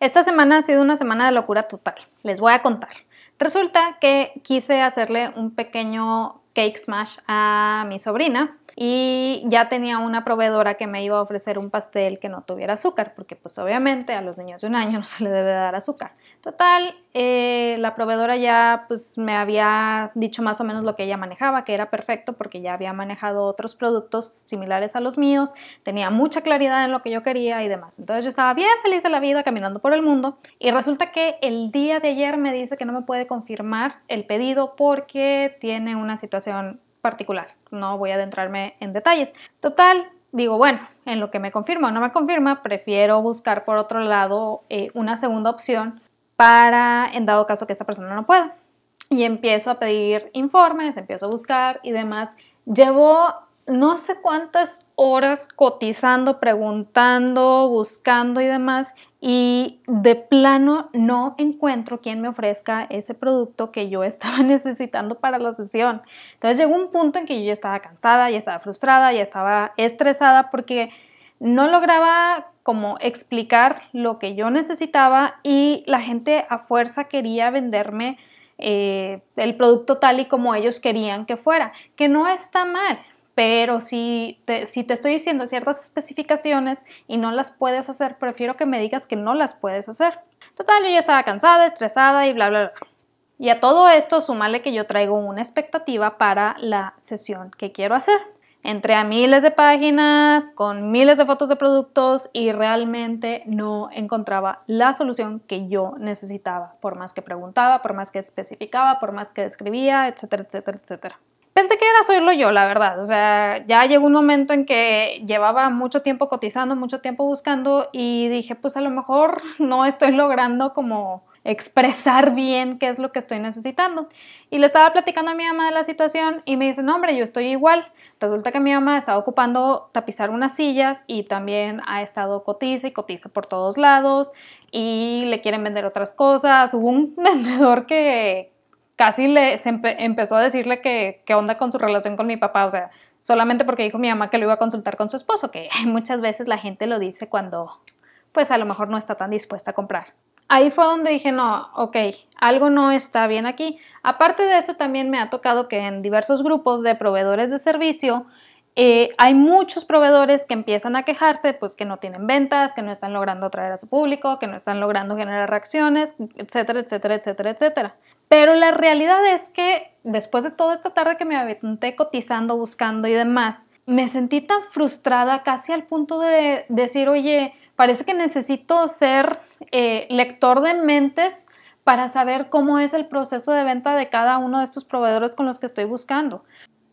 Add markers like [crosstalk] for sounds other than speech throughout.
Esta semana ha sido una semana de locura total. Les voy a contar. Resulta que quise hacerle un pequeño cake smash a mi sobrina y ya tenía una proveedora que me iba a ofrecer un pastel que no tuviera azúcar, porque pues obviamente a los niños de un año [laughs] no se le debe dar azúcar. Total, eh, la proveedora ya pues me había dicho más o menos lo que ella manejaba, que era perfecto porque ya había manejado otros productos similares a los míos, tenía mucha claridad en lo que yo quería y demás. Entonces yo estaba bien feliz de la vida caminando por el mundo y resulta que el día de ayer me dice que no me puede confirmar el pedido porque tiene una situación particular. No voy a adentrarme en detalles. Total, digo, bueno, en lo que me confirma o no me confirma, prefiero buscar por otro lado eh, una segunda opción para, en dado caso que esta persona no pueda. Y empiezo a pedir informes, empiezo a buscar y demás. Llevo no sé cuántas horas cotizando, preguntando, buscando y demás y de plano no encuentro quien me ofrezca ese producto que yo [laughs] estaba necesitando para la sesión. Entonces llegó un punto en que yo ya estaba cansada, ya estaba frustrada, ya estaba estresada porque no lograba como explicar lo que yo necesitaba y la gente a fuerza quería venderme eh, el producto tal y como ellos querían que fuera, que no está mal pero si te, estoy diciendo ciertas especificaciones y no las puedes hacer, prefiero que me digas que no las puedes hacer. Total, yo ya estaba cansada, estresada y bla, bla, bla. Y a todo esto, sumale que yo traigo una expectativa para la sesión que quiero hacer. Entré a miles de páginas con miles de fotos de productos y realmente no encontraba la solución que yo necesitaba, por más que preguntaba, por más que especificaba, por más que describía, etcétera, etcétera, etcétera. Pensé que era solo yo, la verdad. O sea, ya llegó un momento en que llevaba mucho tiempo cotizando, mucho tiempo buscando y dije, pues a lo mejor [laughs] no estoy logrando como expresar bien qué es lo que estoy necesitando. Y le estaba platicando a mi mamá de la situación y me dice, no hombre, yo estoy igual. Resulta que mi mamá estaba ocupando tapizar unas sillas y también ha estado cotiza y cotiza por todos lados y le quieren vender otras cosas. Hubo un [laughs] vendedor que, casi le empezó a decirle que qué onda con su relación con mi papá, o sea, solamente porque dijo mi mamá que lo iba a consultar con su esposo, que [laughs] muchas veces la gente lo dice cuando pues a lo mejor no está tan dispuesta a comprar. Ahí fue donde dije, no, ok, algo no está bien aquí. Aparte de eso, también me ha tocado que en diversos grupos de proveedores de servicio eh, hay muchos proveedores que empiezan a quejarse, pues que no tienen ventas, que no están logrando atraer a su público, que no están logrando generar reacciones, etcétera, etcétera, etcétera, etcétera. Pero la realidad es que después de toda esta tarde que me aventé cotizando, buscando y demás, me sentí tan frustrada casi al punto de decir, oye, parece que necesito ser eh, lector de mentes para saber cómo es el proceso de venta de cada uno de estos proveedores con los que estoy buscando.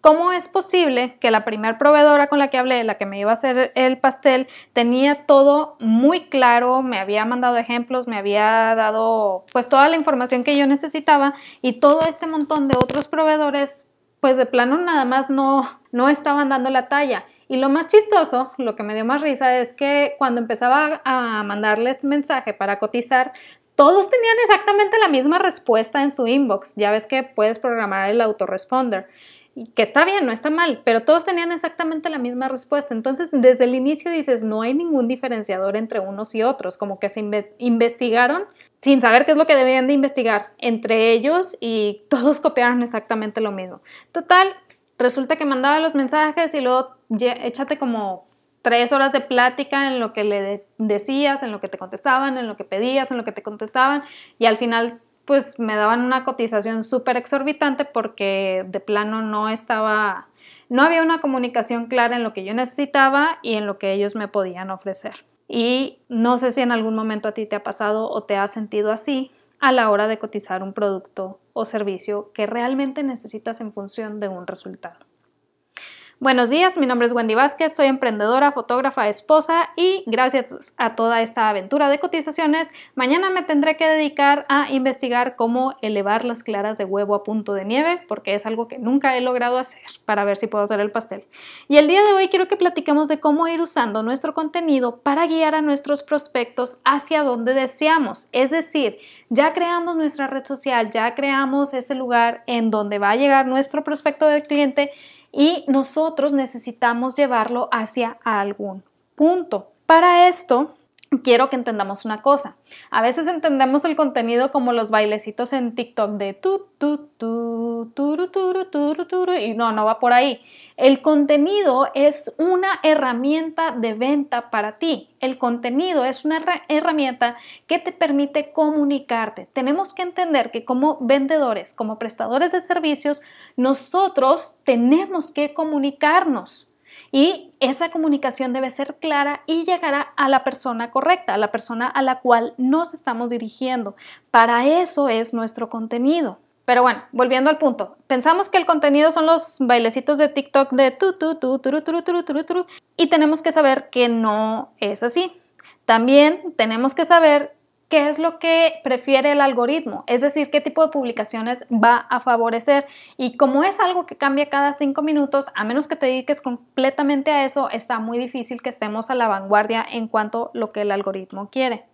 ¿Cómo es posible que la primer proveedora con la que hablé, la que me iba a hacer el pastel, tenía todo muy claro, me había mandado ejemplos, me había dado pues toda la información que yo necesitaba y todo este montón de otros proveedores pues de plano nada más no, no estaban dando la talla. Y lo más chistoso, lo que me dio más risa es que cuando empezaba a mandarles mensaje para cotizar, todos tenían exactamente la misma respuesta en su inbox. Ya ves que puedes programar el autoresponder que está bien, no está mal, pero todos tenían exactamente la misma respuesta. Entonces, desde el inicio dices, no hay ningún diferenciador entre unos y otros, como que se investigaron sin saber qué es lo que debían de investigar entre ellos y [laughs] todos copiaron exactamente lo mismo. Total, resulta que mandaba los mensajes y luego échate como tres horas de plática en lo que le decías, en lo que te contestaban, en lo que pedías, en lo que te contestaban y al final pues me daban una cotización súper exorbitante porque de plano no estaba, no había una comunicación clara en lo que yo necesitaba y en lo que ellos me podían ofrecer. Y no sé si en algún momento a ti te ha pasado o te has sentido así a la hora de cotizar un producto o servicio que realmente necesitas en función de un resultado. Buenos días, mi nombre es Wendy Vázquez, soy emprendedora, fotógrafa, esposa y gracias a toda esta aventura de cotizaciones, mañana me tendré que dedicar a investigar cómo elevar las claras de huevo a punto de nieve, porque es algo que nunca he logrado hacer para ver si puedo hacer el pastel. Y el día de hoy quiero que platiquemos de cómo ir usando nuestro contenido para guiar a nuestros prospectos hacia donde deseamos. Es decir, ya creamos nuestra red social, ya creamos ese lugar en donde va a llegar nuestro prospecto de cliente y nosotros necesitamos llevarlo hacia algún punto. Para esto, quiero que entendamos una cosa. A veces entendemos el contenido como los bailecitos en TikTok de tu, tu, tu, tu, tu, tu, tu, y no, no va por ahí. El contenido es una herramienta de venta para ti. El contenido es una herramienta que te permite comunicarte. Tenemos que entender que como vendedores, como prestadores de servicios, nosotros tenemos que comunicarnos. Y esa comunicación debe ser clara y llegará a la persona correcta, a la persona a la cual nos estamos dirigiendo. Para eso es nuestro contenido. Pero bueno, volviendo al punto, pensamos que el contenido son los bailecitos de TikTok de tu tu tu tu tu tu tu tu y tenemos que saber que no es así. También tenemos que saber qué es lo que prefiere el algoritmo, es decir, qué tipo de publicaciones va a favorecer. Y como es algo que cambia cada cinco minutos, a menos que te dediques completamente a eso, está muy difícil que estemos a la vanguardia en cuanto a lo que el algoritmo quiere.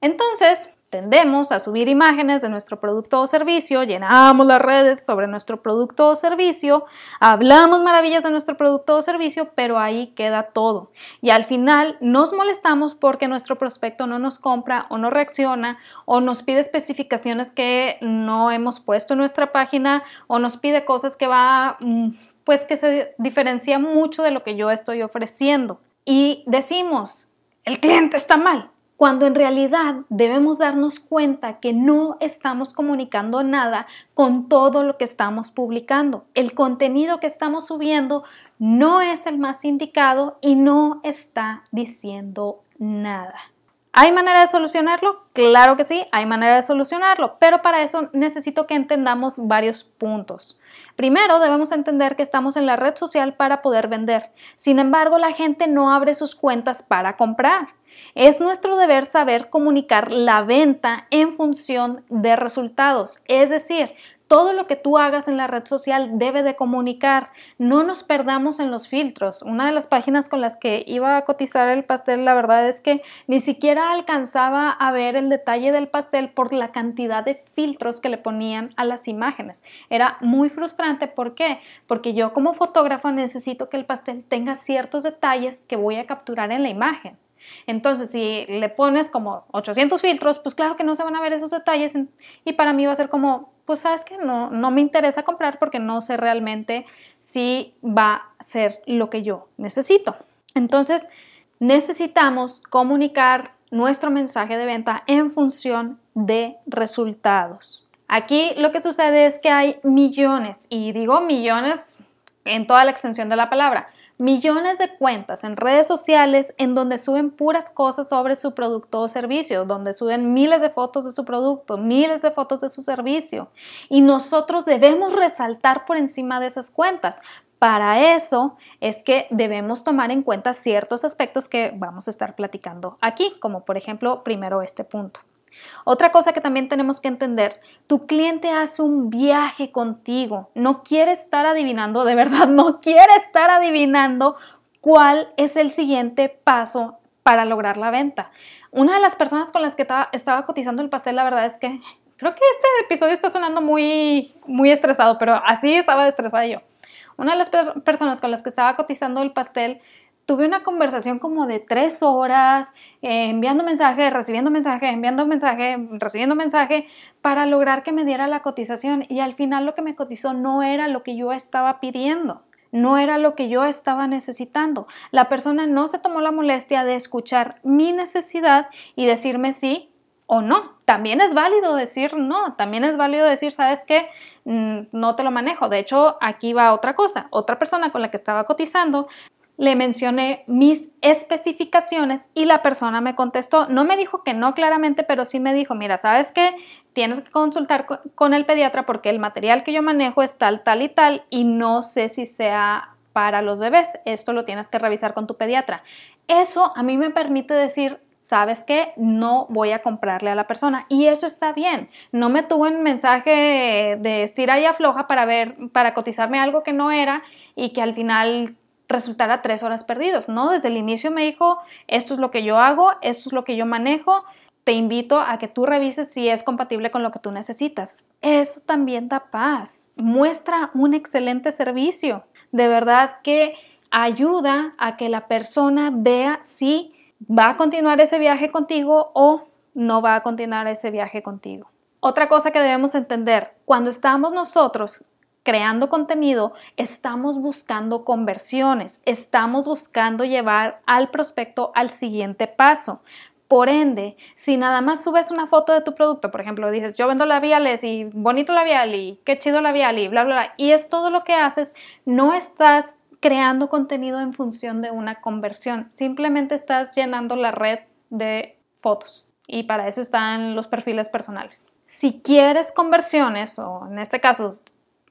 Entonces, Tendemos a subir imágenes de nuestro producto o servicio, llenamos las redes sobre nuestro producto o servicio, hablamos maravillas de nuestro producto o servicio, pero ahí queda todo. Y al final nos molestamos porque nuestro prospecto no nos compra o no reacciona o nos pide especificaciones que no hemos puesto en nuestra página o nos pide cosas que va, mm, pues que se diferencia mucho de lo que yo estoy ofreciendo. Y decimos, el cliente está mal cuando en realidad debemos darnos cuenta que no estamos comunicando nada con todo lo que estamos publicando. El contenido que estamos subiendo no es el más indicado y no está diciendo nada. ¿Hay manera de solucionarlo? Claro que sí, hay manera de solucionarlo, pero para eso necesito que entendamos varios puntos. Primero, debemos entender que estamos en la red social para poder vender. Sin embargo, la gente no abre sus cuentas para comprar. Es nuestro deber saber comunicar la venta en función de resultados, es decir, todo lo que tú hagas en la red social debe de comunicar. No nos perdamos en los filtros. Una de las páginas con las que iba a cotizar el pastel, la verdad es que ni siquiera alcanzaba a ver el detalle del pastel por la cantidad de filtros que le ponían a las imágenes. Era muy frustrante. ¿Por qué? Porque yo como fotógrafa necesito que el pastel tenga ciertos detalles que voy a capturar en la imagen. Entonces, si le pones como 800 filtros, pues claro que no se van a ver esos detalles y para mí va a ser como, pues sabes que no, no me interesa comprar porque no sé realmente si va a ser lo que yo necesito. Entonces, necesitamos comunicar nuestro mensaje de venta en función de resultados. Aquí lo que sucede es que hay millones, y digo millones en toda la extensión de la palabra, millones de cuentas en redes sociales en donde suben puras cosas sobre su producto o servicio, donde suben miles de fotos de su producto, miles de fotos de su servicio. Y nosotros debemos resaltar por encima de esas cuentas. Para eso es que debemos tomar en cuenta ciertos aspectos que vamos a estar platicando aquí, como por ejemplo primero este punto. Otra cosa que también tenemos que entender, tu cliente hace un viaje contigo, no quiere estar adivinando, de verdad, no quiere estar adivinando cuál es el siguiente paso para lograr la venta. Una de las personas con las que estaba cotizando el pastel, la verdad es que creo que este episodio está sonando muy, muy estresado, pero así estaba estresada yo. Una de las personas con las que estaba cotizando el pastel tuve una conversación como de tres horas, eh, enviando mensaje, recibiendo mensaje, enviando mensaje, recibiendo mensaje, para lograr que me diera la cotización. Y al final lo que me cotizó no era lo que yo estaba pidiendo, no era lo que yo estaba necesitando. La persona no se tomó la molestia de escuchar mi necesidad y decirme sí o no. También es válido decir no, también es válido decir, ¿sabes qué? Mm, no te lo manejo. De hecho, aquí va otra cosa. Otra persona con la que estaba cotizando le mencioné mis especificaciones y la persona me contestó, no me dijo que no claramente, pero sí me dijo, mira, ¿sabes qué? Tienes que consultar con el pediatra porque el material que yo manejo es tal, tal y tal y no sé si sea para los bebés. Esto lo tienes que revisar con tu pediatra. Eso a mí me permite decir, ¿sabes qué? No voy a comprarle a la persona. Y eso está bien. No me tuvo un mensaje de estira y afloja para ver, para cotizarme algo que no era y que al final resultara tres horas perdidos, ¿no? Desde el inicio me dijo, esto es lo que yo hago, esto es lo que yo manejo, te invito a que tú revises si es compatible con lo que tú necesitas. Eso también da paz, muestra un excelente servicio, de verdad que ayuda a que la persona vea si ¿Va a continuar ese viaje contigo o no va a continuar ese viaje contigo? Otra cosa que debemos entender, cuando estamos nosotros creando contenido, estamos buscando conversiones, estamos buscando llevar al prospecto al siguiente paso. Por ende, si nada más subes una foto de tu producto, por ejemplo, dices, yo vendo labiales y bonito labial y qué chido labial y bla, bla, bla, y es todo lo que haces, no estás creando contenido en función de una conversión, simplemente estás llenando la red de fotos y para eso están los perfiles personales. Si quieres conversiones, o en este caso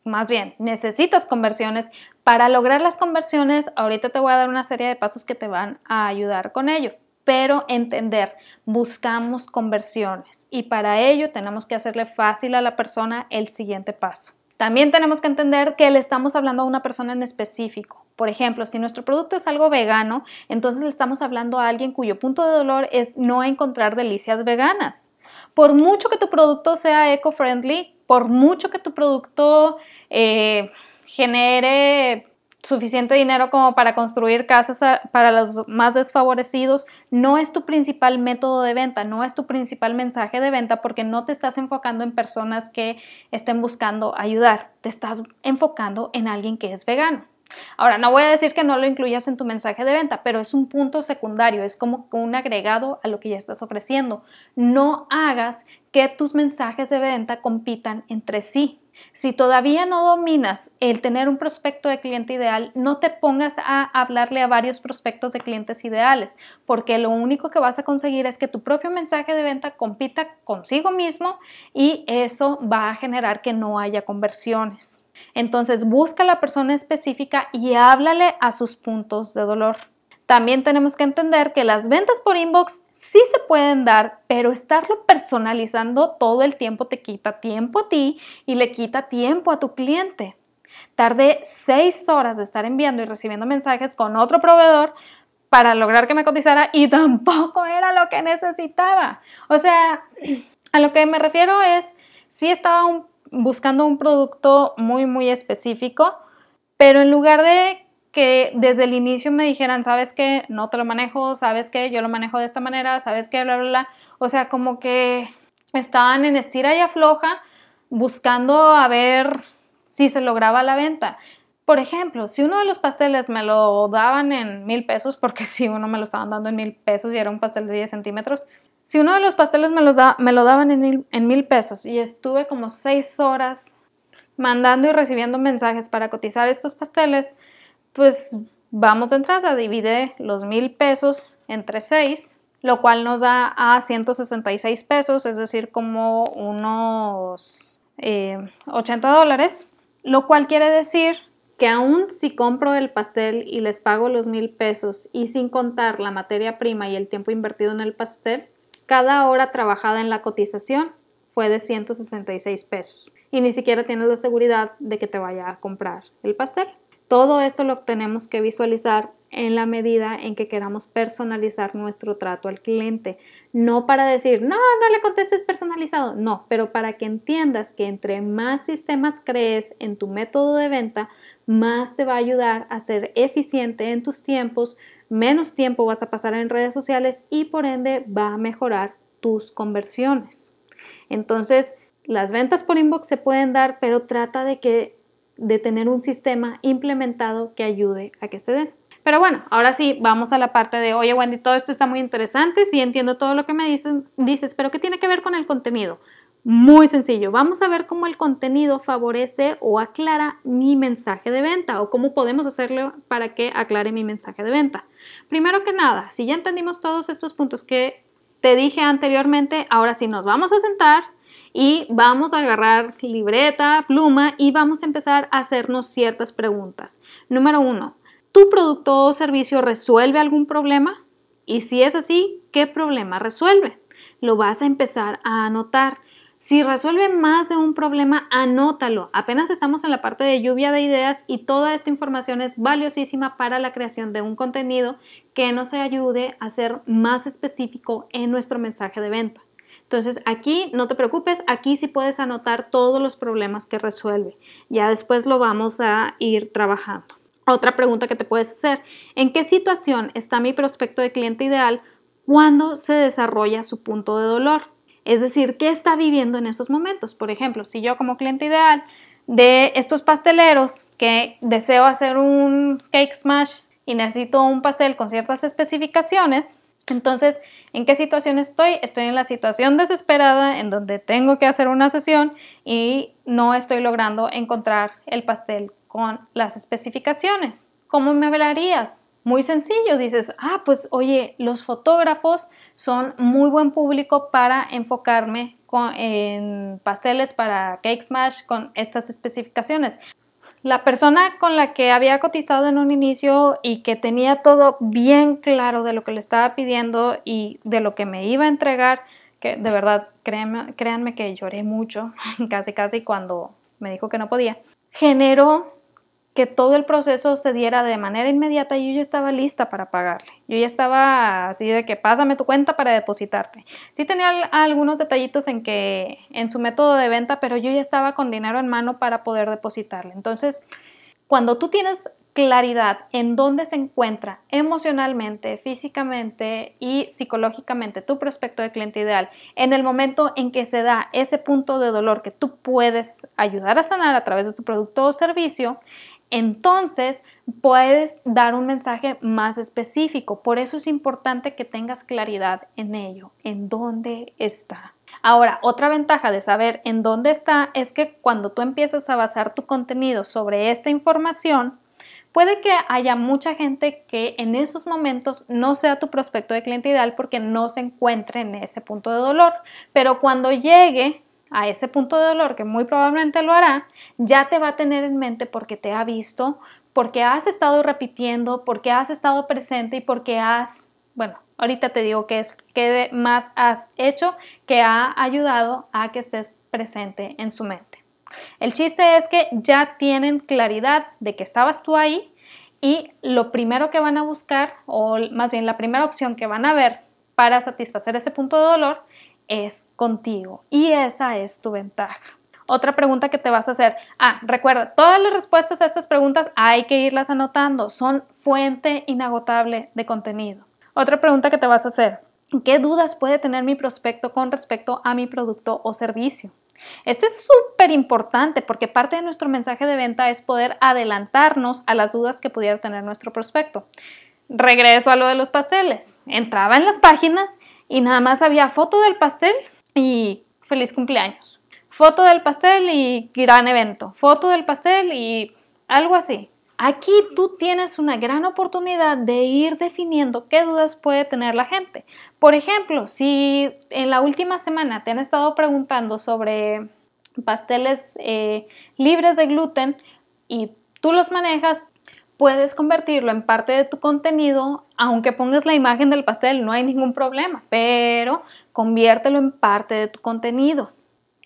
más bien, necesitas conversiones. Para lograr las conversiones, ahorita te voy a dar una serie de pasos que te van a ayudar con ello. Pero entender, buscamos conversiones y para ello tenemos que hacerle fácil a la persona el siguiente paso. También tenemos que entender que le estamos hablando a una persona en específico. Por ejemplo, si nuestro producto es algo vegano, entonces le estamos hablando a alguien cuyo punto de dolor es no encontrar delicias veganas. Por mucho que tu producto sea eco-friendly, por mucho que tu producto eh, genere suficiente dinero como para construir casas para los más desfavorecidos, no es tu principal método de venta, no es tu principal mensaje de venta porque no te estás enfocando en personas que estén buscando ayudar, te estás enfocando en alguien que es vegano. Ahora, no voy a decir que no lo incluyas en tu mensaje de venta, pero es un punto secundario, es como un agregado a lo que ya estás ofreciendo. No hagas que tus mensajes de venta compitan entre sí. Si todavía no dominas el tener un prospecto de cliente ideal, no te pongas a hablarle a varios prospectos de clientes ideales, porque lo único que vas a conseguir es que tu propio mensaje de venta compita consigo mismo y eso va a generar que no haya conversiones. Entonces busca a la persona específica y háblale a sus puntos de dolor. También tenemos que entender que las ventas por inbox sí se pueden dar, pero estarlo personalizando todo el tiempo te quita tiempo a ti y le quita tiempo a tu cliente. Tardé seis horas de estar enviando y recibiendo mensajes con otro proveedor para lograr que me cotizara y tampoco era lo que necesitaba. O sea, a lo que me refiero es, sí estaba buscando un producto muy, muy específico, pero en lugar de que desde el inicio me dijeran, sabes que no te lo manejo, sabes que yo lo manejo de esta manera, sabes que bla, bla, bla, o sea, como que estaban en estira y afloja buscando a ver si se lograba la venta. Por ejemplo, si uno de los pasteles me lo daban en mil pesos, porque [laughs] si uno me lo estaban dando en mil pesos y era un pastel de 10 centímetros, si uno de los pasteles me, los da, me lo daban en, en mil pesos y estuve como seis horas mandando y recibiendo mensajes para cotizar estos pasteles, pues vamos de entrada, divide los mil pesos entre seis, lo cual nos da a 166 pesos, es decir, como unos 80 eh, dólares, lo cual quiere decir que aún si compro el pastel y les pago los mil pesos y sin contar la materia prima y el tiempo invertido en el pastel, cada hora trabajada en la cotización fue de 166 pesos y ni siquiera tienes la seguridad de que te vaya a comprar el pastel. Todo esto lo tenemos que visualizar en la medida en que queramos personalizar nuestro trato al cliente. No para decir, no, no le contestes personalizado, no, pero para que entiendas que entre más sistemas crees en tu método de venta, más te va a ayudar a ser eficiente en tus tiempos, menos tiempo vas a pasar en redes sociales y por ende va a mejorar tus conversiones. Entonces, las ventas por inbox se pueden dar, pero trata de que de tener un sistema implementado que ayude a que se den. Pero bueno, ahora sí, vamos a la parte de, oye Wendy, todo esto está muy interesante, sí entiendo todo lo que me dices, dices, pero ¿qué tiene que ver con el contenido? Muy sencillo, vamos a ver cómo el contenido favorece o aclara mi mensaje de venta o cómo podemos hacerlo para que aclare mi mensaje de venta. Primero que nada, si ya entendimos todos estos puntos que te dije anteriormente, ahora sí nos vamos a sentar y vamos a agarrar libreta, pluma y vamos a empezar a hacernos ciertas preguntas. Número uno, ¿tu producto o servicio resuelve algún problema? Y si es así, ¿qué problema resuelve? Lo vas a empezar a anotar. Si resuelve más de un problema, anótalo. Apenas estamos en la parte de lluvia de ideas y toda esta información es valiosísima para la creación de un contenido que nos ayude a ser más específico en nuestro mensaje de venta. Entonces aquí no te preocupes, aquí sí puedes anotar todos los problemas que resuelve. Ya después lo vamos a ir trabajando. Otra pregunta que te puedes hacer, ¿en qué situación está mi prospecto de cliente ideal cuándo se desarrolla su punto de dolor. Es decir, qué está viviendo en esos momentos. Por ejemplo, si yo como cliente ideal de estos pasteleros que deseo hacer un cake smash y necesito un pastel con ciertas especificaciones, entonces, ¿en qué situación estoy? Estoy en la situación desesperada en donde tengo que hacer una sesión y no estoy logrando encontrar el pastel con las especificaciones. ¿Cómo me hablarías? Muy sencillo, dices, ah, pues oye, los fotógrafos son muy buen público para enfocarme en pasteles para Cake Smash con estas especificaciones. La persona con la que había cotizado en un inicio y que tenía todo bien claro de lo que le estaba pidiendo y de lo que me iba a entregar, que de verdad, créanme, créanme que lloré mucho, [laughs] casi casi cuando me dijo que no podía, generó que todo el proceso se diera de manera inmediata y yo ya estaba lista para pagarle. Yo ya estaba así de que pásame tu cuenta para depositarte. Sí tenía algunos detallitos en que en su método de venta, pero yo ya estaba con dinero en mano para poder depositarle. Entonces, cuando tú tienes claridad en dónde se encuentra emocionalmente, físicamente y psicológicamente tu prospecto de cliente ideal, en el momento en que se da ese punto de dolor que tú puedes ayudar a sanar a través de tu producto o servicio, entonces puedes dar un mensaje más específico. Por eso es importante que tengas claridad en ello, en dónde está. Ahora, otra ventaja de saber en dónde está es que cuando tú empiezas a basar tu contenido sobre esta información, puede que haya mucha gente que en esos momentos no sea tu prospecto de cliente ideal porque no se encuentre en ese punto de dolor, pero cuando llegue a ese punto de dolor, que muy probablemente lo hará, ya te va a tener en mente porque te ha visto, porque has estado repitiendo, porque has estado presente y porque has, bueno, ahorita te digo que es que más has hecho que ha ayudado a que estés presente en su mente. El chiste es que ya tienen claridad de que estabas tú ahí y lo primero que van a buscar, o más bien la primera opción que van a ver para satisfacer ese punto de dolor, es contigo y esa es tu ventaja. Otra pregunta que te vas a hacer. Ah, recuerda, todas las respuestas a estas preguntas hay que irlas anotando. Son fuente inagotable de contenido. Otra pregunta que te vas a hacer. ¿Qué dudas puede tener mi prospecto con respecto a mi producto o servicio? Este es súper importante porque parte de nuestro mensaje de venta es poder adelantarnos a las dudas que pudiera tener nuestro prospecto. Regreso a lo de los pasteles. Entraba en las páginas y nada más había foto del pastel y feliz cumpleaños. Foto del pastel y gran evento. Foto del pastel y algo así. Aquí tú tienes una gran oportunidad de ir definiendo qué dudas puede tener la gente. Por ejemplo, si en la última semana te han estado preguntando sobre pasteles eh, libres de gluten y tú los manejas, puedes convertirlo en parte de tu contenido, aunque pongas la imagen del pastel, no hay ningún problema, pero conviértelo en parte de tu contenido.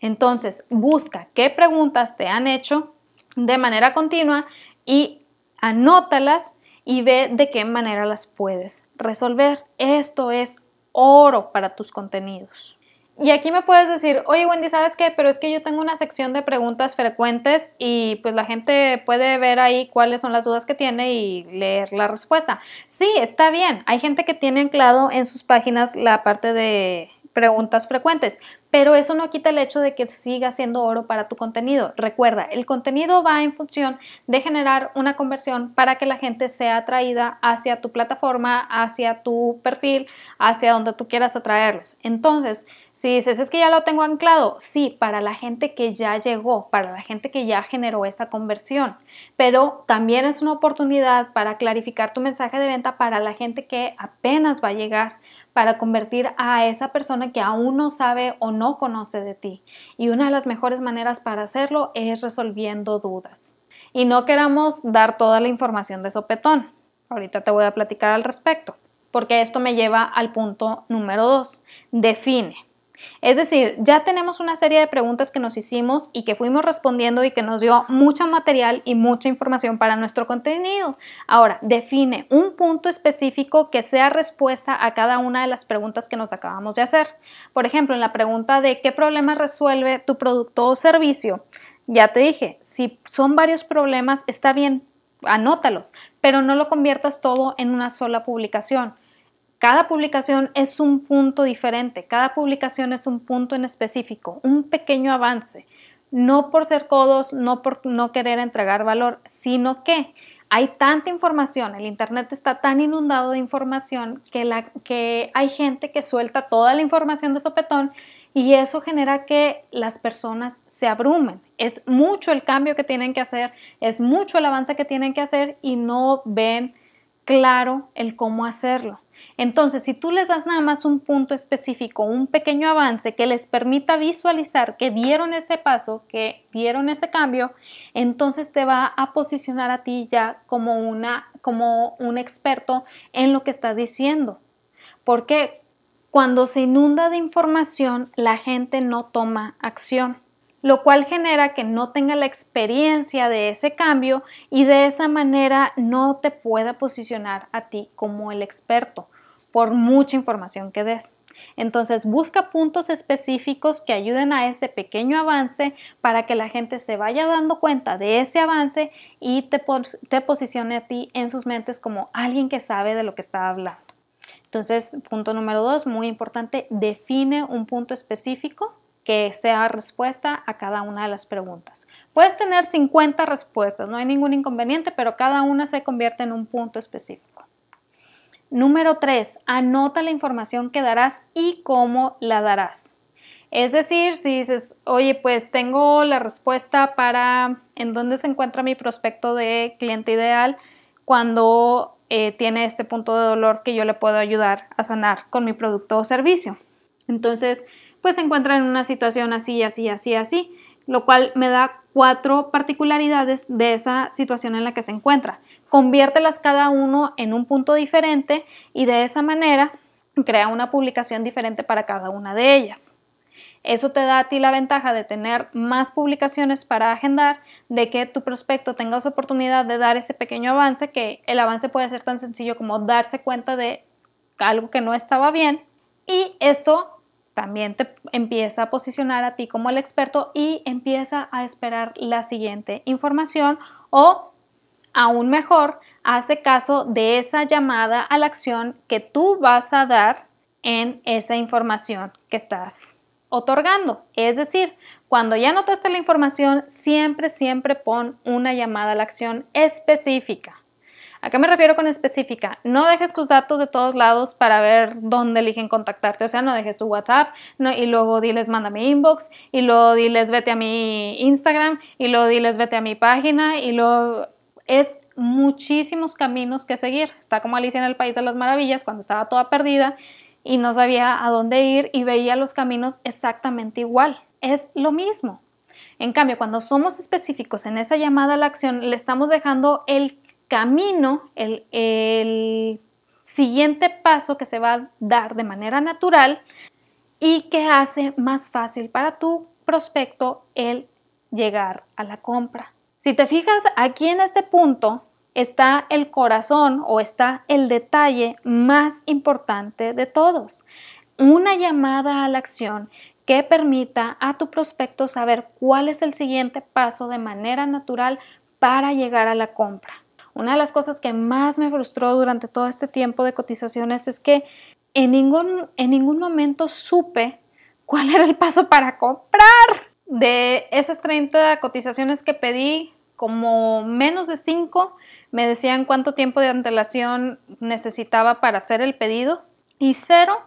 Entonces, busca qué preguntas te han hecho de manera continua y anótalas y ve de qué manera las puedes resolver. Esto es oro para tus contenidos. Y aquí me puedes decir, oye Wendy, ¿sabes qué? Pero es que yo tengo una sección de preguntas frecuentes y pues la gente puede ver ahí cuáles son las dudas que tiene y leer la respuesta. Sí, está bien. Hay gente que tiene anclado en sus páginas la parte de preguntas frecuentes, pero eso no quita el hecho de que siga siendo oro para tu contenido. Recuerda, el contenido va en función de generar una conversión para que la gente sea atraída hacia tu plataforma, hacia tu perfil, hacia donde tú quieras atraerlos. Entonces, si dices, es que ya lo tengo anclado, sí, para la gente que ya llegó, para la gente que ya generó esa conversión, pero también es una oportunidad para clarificar tu mensaje de venta para la gente que apenas va a llegar para convertir a esa persona que aún no sabe o no conoce de ti. Y una de las mejores maneras para hacerlo es resolviendo dudas. Y no queramos dar toda la información de sopetón. Ahorita te voy a platicar al respecto, porque esto me lleva al punto número dos. Define. Es decir, ya tenemos una serie de preguntas que nos hicimos y que fuimos respondiendo y que nos dio mucho material y mucha información para nuestro contenido. Ahora, define un punto específico que sea respuesta a cada una de las preguntas que nos acabamos de hacer. Por ejemplo, en la pregunta de qué problema resuelve tu producto o servicio, ya te dije, si son varios problemas, está bien, anótalos, pero no lo conviertas todo en una sola publicación Cada publicación es un punto diferente, cada publicación es un punto en específico, un pequeño avance, no por ser codos, no por no querer entregar valor, sino que hay tanta información, el Internet está tan inundado de información que, hay gente que suelta toda la información de sopetón y eso genera que las personas se abrumen. Es mucho el cambio que tienen que hacer, es mucho el avance que tienen que hacer y no ven claro el cómo hacerlo. Entonces, si tú les das nada más un punto específico, un pequeño avance que les permita visualizar que dieron ese paso, que dieron ese cambio, entonces te va a posicionar a ti ya como una como un experto en lo que estás diciendo. Porque cuando se inunda de información, la gente no toma acción lo cual genera que no tenga la experiencia de ese cambio y de esa manera no te pueda posicionar a ti como el experto por mucha información que des. Entonces busca puntos específicos que ayuden a ese pequeño avance para que la gente se vaya dando cuenta de ese avance y te, te posicione a ti en sus mentes como alguien que sabe de lo que está hablando. Entonces, punto número dos, muy importante, define un punto específico que sea respuesta a cada una de las preguntas. Puedes tener 50 respuestas, no hay ningún inconveniente, pero cada una se convierte en un punto específico. Número 3. Anota la información que darás y cómo la darás. Es decir, si dices, oye, pues tengo la respuesta para en dónde se encuentra mi prospecto de cliente ideal cuando eh, tiene este punto de dolor que yo le puedo ayudar a sanar con mi producto o servicio. Entonces, pues se encuentra en una situación así, así, así, así, lo cual me da cuatro particularidades de esa situación en la que se encuentra. Conviértelas cada uno en un punto diferente y de esa manera crea una publicación diferente para cada una de ellas. Eso te da a ti la ventaja de tener más publicaciones para agendar, de que tu prospecto tenga esa oportunidad de dar ese pequeño avance, que el avance puede ser tan sencillo como darse cuenta de algo que no estaba bien. Y esto también te empieza a posicionar a ti como el experto y empieza a esperar la siguiente información o aún mejor, hace caso de esa llamada a la acción que tú vas a dar en esa información que estás otorgando. Es decir, cuando ya notaste la información, siempre, siempre pon una llamada a la acción específica. ¿A qué me refiero con específica? No dejes tus datos de todos lados para ver dónde eligen contactarte. O sea, no dejes tu WhatsApp y luego diles mándame inbox y luego diles vete a mi Instagram y luego diles vete a mi página y luego es muchísimos caminos que seguir. Está como Alicia en el País de las Maravillas cuando estaba toda perdida y no sabía a dónde ir y veía los caminos exactamente igual. Es lo mismo. En cambio, cuando somos específicos en esa llamada a la acción, le estamos dejando el camino, el, siguiente paso que se va a dar de manera natural y que hace más fácil para tu prospecto el llegar a la compra. Si te fijas, aquí en este punto está el corazón o está el detalle más importante de todos. Una llamada a la acción que permita a tu prospecto saber cuál es el siguiente paso de manera natural para llegar a la compra. Una de las cosas que más me frustró durante todo este tiempo de cotizaciones es que en ningún, en ningún momento supe cuál era el paso para comprar. De esas 30 cotizaciones que pedí, como menos de 5 me decían cuánto tiempo de antelación necesitaba para hacer el pedido y cero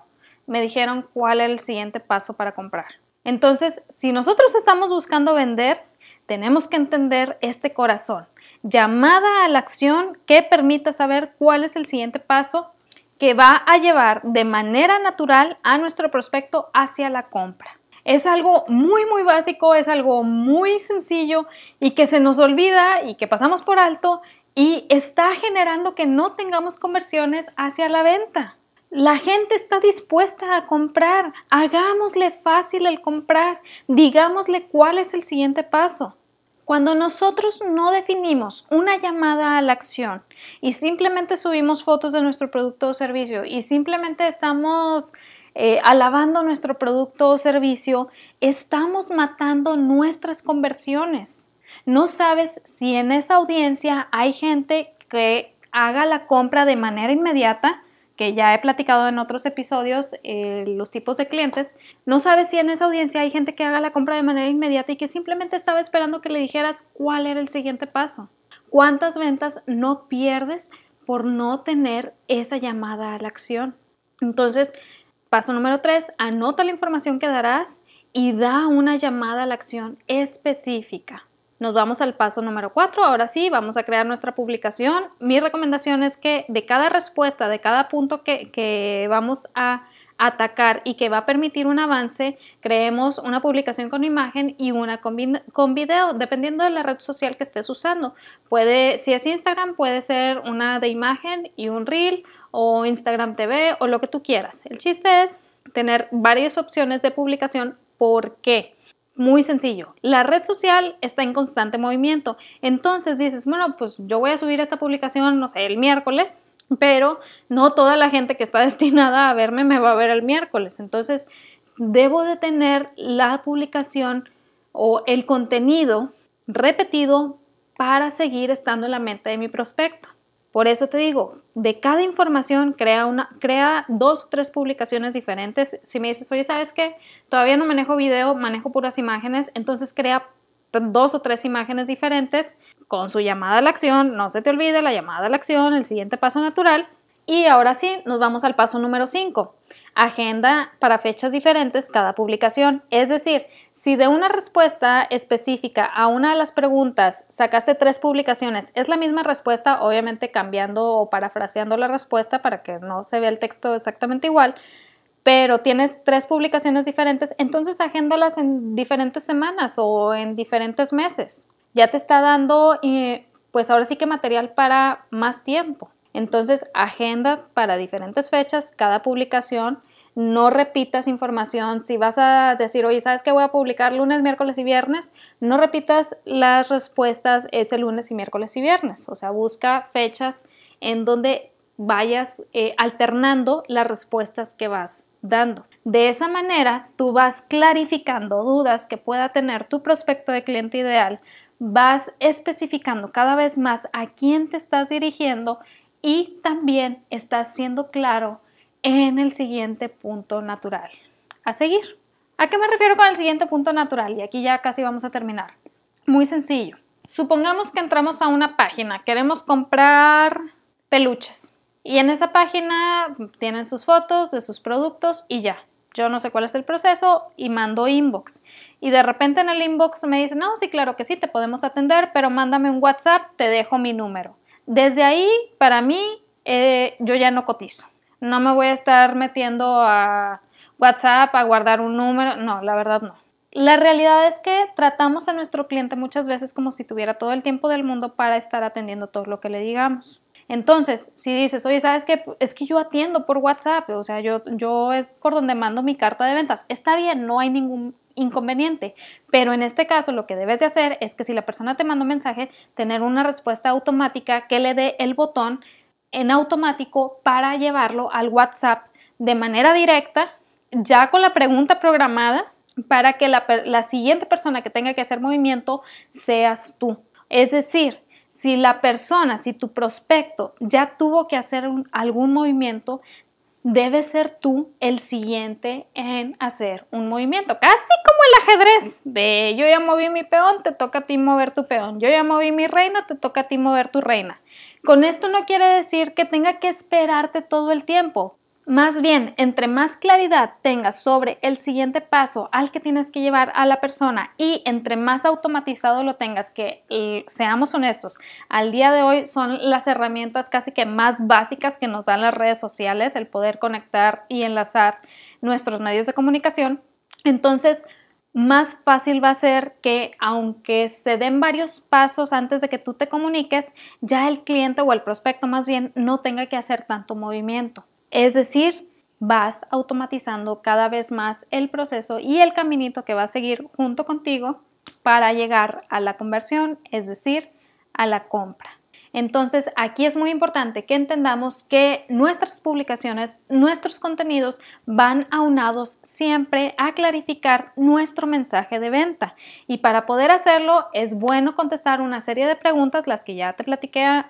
me dijeron cuál era el siguiente paso para comprar. Entonces, si nosotros estamos buscando vender, tenemos que entender este corazón llamada a la acción que permita saber cuál es el siguiente paso que va a llevar de manera natural a nuestro prospecto hacia la compra. Es algo muy, muy básico, es algo muy sencillo y que se nos olvida y que pasamos por alto y está generando que no tengamos conversiones hacia la venta. La gente está dispuesta a comprar. Hagámosle fácil el comprar. Digámosle cuál es el siguiente paso. Cuando nosotros no definimos una llamada a la acción y simplemente subimos fotos de nuestro producto o servicio y simplemente estamos eh, alabando nuestro producto o servicio, estamos matando nuestras conversiones. No sabes si en esa audiencia hay gente que haga la compra de manera inmediata, que ya he platicado en otros episodios, eh, los tipos de clientes, no sabes si en esa audiencia hay gente que haga la compra de manera inmediata y que simplemente estaba esperando que le dijeras cuál era el siguiente paso. ¿Cuántas ventas no pierdes por no tener esa llamada a la acción? Entonces, paso número tres, anota la información que darás y da una llamada a la acción específica. Nos vamos al paso número 4. Ahora sí, vamos a crear nuestra publicación. Mi recomendación es que de cada respuesta, de cada punto que, vamos a atacar y que va a permitir un avance, creemos una publicación con imagen y una con, con, video, dependiendo de la red social que estés usando. Puede, si es Instagram, puede ser una de imagen y un reel o Instagram TV o lo que tú quieras. El chiste es tener varias opciones de publicación. ¿Por qué? Muy sencillo, la red social está en constante movimiento. Entonces dices, bueno, pues yo voy a subir esta publicación, no sé, el miércoles, pero no toda la gente que está [laughs] destinada a verme me va a ver el miércoles. Entonces, debo de tener la publicación o el contenido repetido para seguir estando en la mente de mi prospecto. Por eso te digo, de cada información crea, una, crea dos o tres publicaciones diferentes. Si me dices, oye, ¿sabes qué? Todavía no manejo video, manejo puras imágenes, entonces crea dos o tres imágenes diferentes con su llamada a la acción. No se te olvide la llamada a la acción, el siguiente paso natural. Y ahora sí, nos vamos al paso número 5 agenda para fechas diferentes cada publicación. Es decir, si de una respuesta específica a una de las preguntas sacaste tres publicaciones, es la misma respuesta, obviamente cambiando o parafraseando la respuesta para que no se vea el texto exactamente igual, pero tienes tres publicaciones diferentes, entonces agéndalas en diferentes semanas o en diferentes meses. Ya te está dando, eh, pues ahora sí que material para más tiempo. Entonces, agenda para diferentes fechas cada publicación. No repitas información. Si vas a decir, oye, ¿sabes qué voy a publicar lunes, miércoles y viernes? No repitas las respuestas ese lunes y miércoles y viernes. O sea, busca fechas en donde vayas eh, alternando las respuestas que vas dando. De esa manera, tú vas clarificando dudas que pueda tener tu prospecto de cliente ideal, vas especificando cada vez más a quién te estás dirigiendo y también estás siendo claro en el siguiente punto natural. A seguir. ¿A qué me refiero con el siguiente punto natural? Y aquí ya casi vamos a terminar. Muy sencillo. Supongamos que entramos a una página, queremos comprar peluches. Y en esa página tienen sus fotos de sus productos y ya. Yo no sé cuál es el proceso y mando inbox. Y de repente en el inbox me dicen, no, sí, claro que sí, te podemos atender, pero mándame un WhatsApp, te dejo mi número. Desde ahí, para mí, eh, yo ya no cotizo. No me voy a estar metiendo a WhatsApp a guardar un número. No, la verdad no. La realidad es que tratamos a nuestro cliente muchas veces como si tuviera todo el tiempo del mundo para estar atendiendo todo lo que le digamos. Entonces, si dices, oye, ¿sabes qué? Es que yo atiendo por WhatsApp, o sea, yo, yo es por donde mando mi carta de ventas. Está bien, no hay ningún inconveniente. Pero en este caso lo que debes de hacer es que si la persona te manda un mensaje, tener una respuesta automática que le dé el botón en automático para llevarlo al WhatsApp de manera directa, ya con la pregunta programada para que la, siguiente persona que tenga que hacer movimiento seas tú. Es decir, si la persona, si tu prospecto ya tuvo que hacer algún movimiento, debes ser tú el siguiente en hacer un movimiento, casi como el ajedrez, de yo ya moví mi peón, te toca a ti mover tu peón, yo ya moví mi reina, te toca a ti mover tu reina. Con esto no quiere decir que tenga que esperarte todo el tiempo, más bien, entre más claridad tengas sobre el siguiente paso al que tienes que llevar a la persona y entre más automatizado lo tengas, que eh, seamos honestos, al día de hoy son las herramientas casi que más básicas que nos dan las redes sociales, el poder conectar y enlazar nuestros medios de comunicación. Entonces, más fácil va a ser que aunque se den varios pasos antes de que tú te comuniques, ya el cliente o el prospecto más bien no tenga que hacer tanto movimiento. Es decir, vas automatizando cada vez más el proceso y el caminito que va a seguir junto contigo para llegar a la conversión, es decir, a la compra. Entonces, aquí es muy importante que entendamos que nuestras publicaciones, nuestros contenidos van aunados siempre a clarificar nuestro mensaje de venta. Y para poder hacerlo, es bueno contestar una serie de preguntas, las que ya te platiqué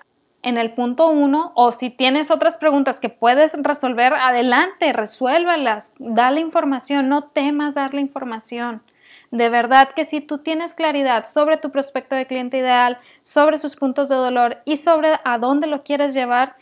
en el punto 1 o si tienes otras preguntas que puedes resolver, adelante, resuélvelas, dale información, no temas darle información. De verdad que si tú tienes claridad sobre tu prospecto de cliente ideal, sobre sus puntos de dolor y sobre a dónde lo quieres llevar,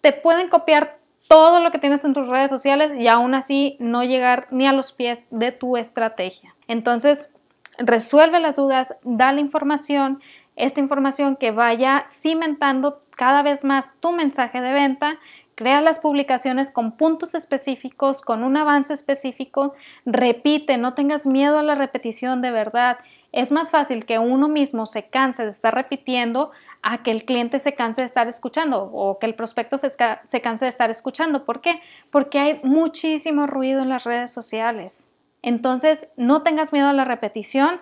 te pueden copiar todo lo que tienes en tus redes sociales y aún así no llegar ni a los pies de tu estrategia. Entonces, resuelve las dudas, dale información, esta información que vaya cimentando cada vez más tu mensaje de venta Crea las publicaciones con puntos específicos, con un avance específico. Repite, no tengas miedo a la repetición de verdad. Es más fácil que uno mismo se canse de estar repitiendo a que el cliente se canse de estar escuchando o que el prospecto se, se canse de estar escuchando. ¿Por qué? Porque hay muchísimo ruido en las redes sociales. Entonces, no tengas miedo a la repetición.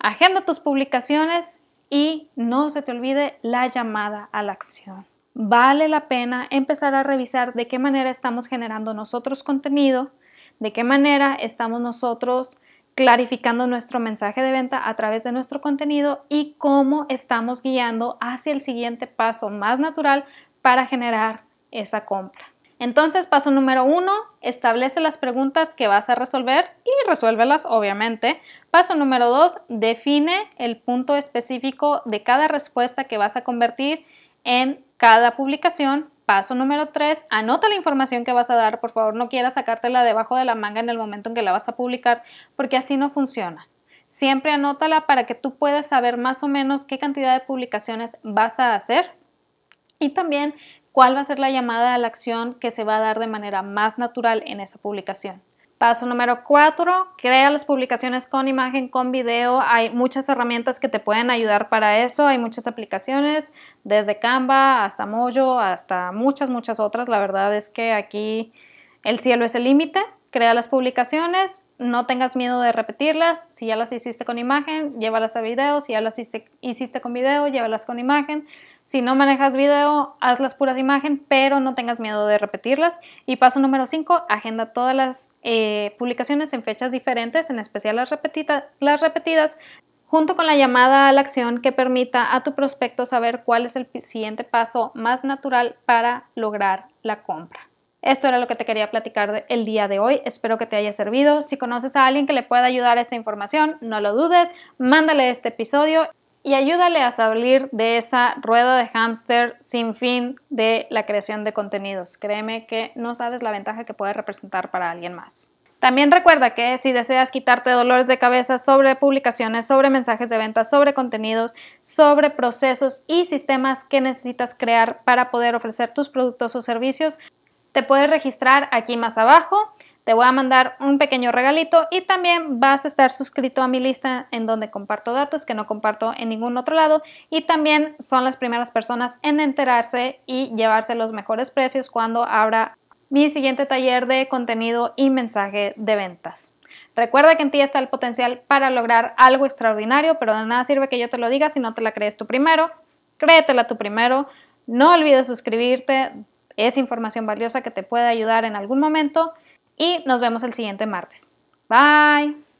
Agenda tus publicaciones y no se te olvide la llamada a la acción vale la pena empezar a revisar de qué manera estamos generando nosotros contenido, de qué manera estamos nosotros clarificando nuestro mensaje de venta a través de nuestro contenido y cómo estamos guiando hacia el siguiente paso más natural para generar esa compra. Entonces, paso número uno, establece las preguntas que vas a resolver y resuélvelas, obviamente. Paso número dos, define el punto específico de cada respuesta que vas a convertir en cada publicación. Paso número 3, anota la información que vas a dar. Por favor, no quieras sacártela debajo de la manga en el momento en que la vas a publicar, porque así no funciona. Siempre anótala para que tú puedas saber más o menos qué cantidad de publicaciones vas a hacer y también cuál va a ser la llamada a la acción que se va a dar de manera más natural en esa publicación. Paso número cuatro, crea las publicaciones con imagen, con video. Hay muchas herramientas que te pueden ayudar para eso. Hay muchas aplicaciones, desde Canva hasta Mojo, hasta muchas, muchas otras. La verdad es que aquí el cielo es el límite. Crea las publicaciones, no tengas miedo de repetirlas. Si ya las hiciste con imagen, llévalas a video. Si ya las hiciste, hiciste con video, llévalas con imagen. Si no manejas video, haz las puras imagen, pero no tengas miedo de repetirlas. Y paso número 5, agenda todas las eh, publicaciones en fechas diferentes, en especial las, las repetidas, junto con la llamada a la acción que permita a tu prospecto saber cuál es el siguiente paso más natural para lograr la compra. Esto era lo que te quería platicar el día de hoy. Espero que te haya servido. Si conoces a alguien que le pueda ayudar a esta información, no lo dudes, mándale este episodio y ayúdale a salir de esa rueda de hámster sin fin de la creación de contenidos. Créeme que no sabes la ventaja que puede representar para alguien más. También recuerda que si deseas quitarte dolores de cabeza sobre publicaciones, sobre mensajes de venta, sobre contenidos, sobre procesos y sistemas que necesitas crear para poder ofrecer tus productos o servicios, te puedes registrar aquí más abajo te voy a mandar un pequeño regalito y también vas a estar suscrito a mi lista en donde comparto datos que no comparto en ningún otro lado y también son las primeras personas en enterarse y llevarse los mejores precios cuando abra mi siguiente taller de contenido y mensaje de ventas. Recuerda que en ti está el potencial para lograr algo extraordinario, pero de nada sirve que yo te lo diga si no te la crees tú primero. Créetela tú primero. No olvides suscribirte. Es información valiosa que te puede ayudar en algún momento y nos vemos el siguiente martes. Bye.